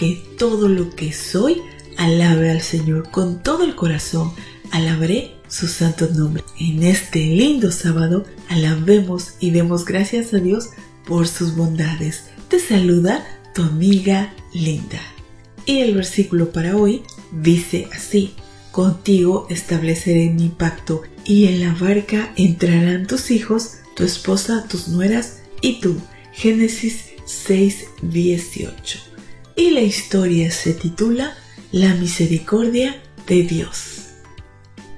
que todo lo que soy alabe al Señor con todo el corazón. Alabaré su santo nombre. En este lindo sábado alabemos y demos gracias a Dios por sus bondades. Te saluda tu amiga Linda. Y el versículo para hoy dice así. Contigo estableceré mi pacto y en la barca entrarán tus hijos tu esposa, tus nueras y tú. Génesis 6, 18. Y la historia se titula La misericordia de Dios.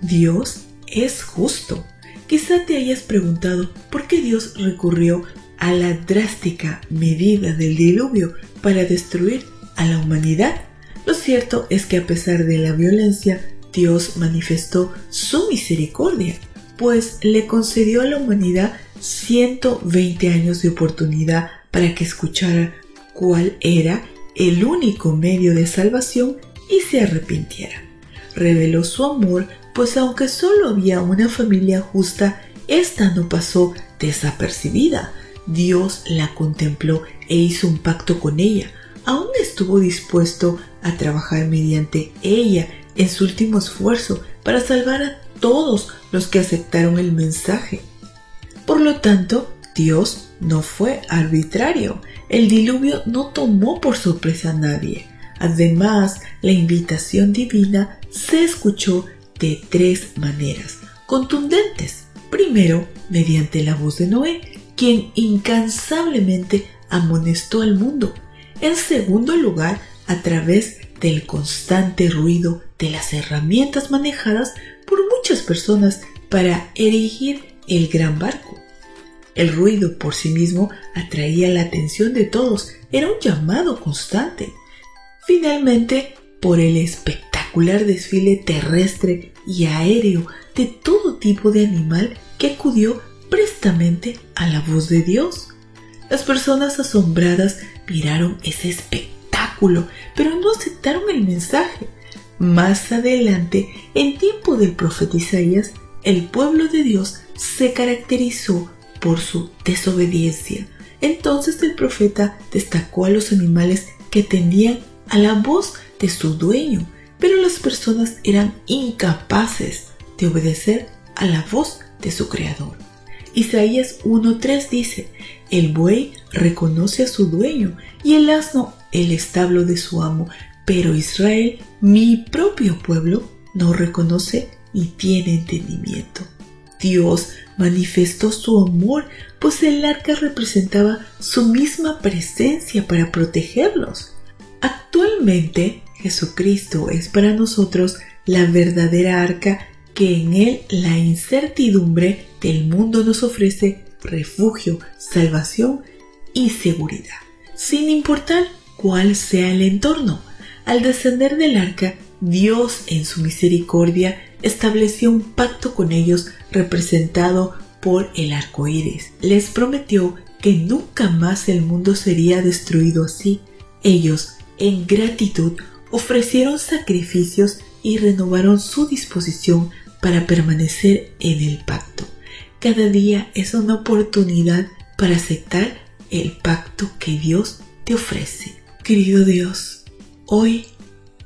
Dios es justo. Quizá te hayas preguntado por qué Dios recurrió a la drástica medida del diluvio para destruir a la humanidad. Lo cierto es que a pesar de la violencia, Dios manifestó su misericordia, pues le concedió a la humanidad 120 años de oportunidad para que escuchara cuál era el único medio de salvación y se arrepintiera. Reveló su amor, pues aunque solo había una familia justa, esta no pasó desapercibida. Dios la contempló e hizo un pacto con ella. Aún estuvo dispuesto a trabajar mediante ella en su último esfuerzo para salvar a todos los que aceptaron el mensaje. Por lo tanto, Dios no fue arbitrario. El diluvio no tomó por sorpresa a nadie. Además, la invitación divina se escuchó de tres maneras contundentes. Primero, mediante la voz de Noé, quien incansablemente amonestó al mundo. En segundo lugar, a través del constante ruido de las herramientas manejadas por muchas personas para erigir el gran barco. El ruido por sí mismo atraía la atención de todos, era un llamado constante. Finalmente, por el espectacular desfile terrestre y aéreo de todo tipo de animal que acudió prestamente a la voz de Dios. Las personas asombradas miraron ese espectáculo, pero no aceptaron el mensaje. Más adelante, en tiempo del profeta Isaías, el pueblo de Dios se caracterizó por su desobediencia. Entonces el profeta destacó a los animales que tendían a la voz de su dueño, pero las personas eran incapaces de obedecer a la voz de su creador. Isaías 1.3 dice, el buey reconoce a su dueño y el asno el establo de su amo, pero Israel, mi propio pueblo, no reconoce ni tiene entendimiento. Dios manifestó su amor, pues el arca representaba su misma presencia para protegerlos. Actualmente, Jesucristo es para nosotros la verdadera arca que en él la incertidumbre del mundo nos ofrece refugio, salvación y seguridad, sin importar cuál sea el entorno. Al descender del arca, Dios en su misericordia estableció un pacto con ellos representado por el arco iris. Les prometió que nunca más el mundo sería destruido así. Ellos, en gratitud, ofrecieron sacrificios y renovaron su disposición para permanecer en el pacto. Cada día es una oportunidad para aceptar el pacto que Dios te ofrece. Querido Dios, hoy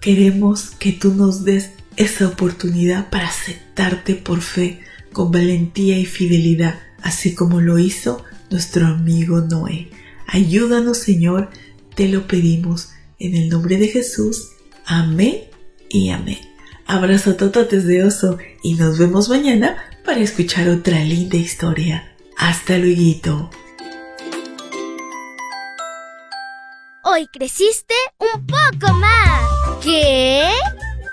queremos que tú nos des esa oportunidad para aceptarte por fe, con valentía y fidelidad, así como lo hizo nuestro amigo Noé. Ayúdanos, Señor, te lo pedimos en el nombre de Jesús. Amén y amén. Abrazo tototes de oso y nos vemos mañana para escuchar otra linda historia. Hasta luego. Hoy creciste un poco.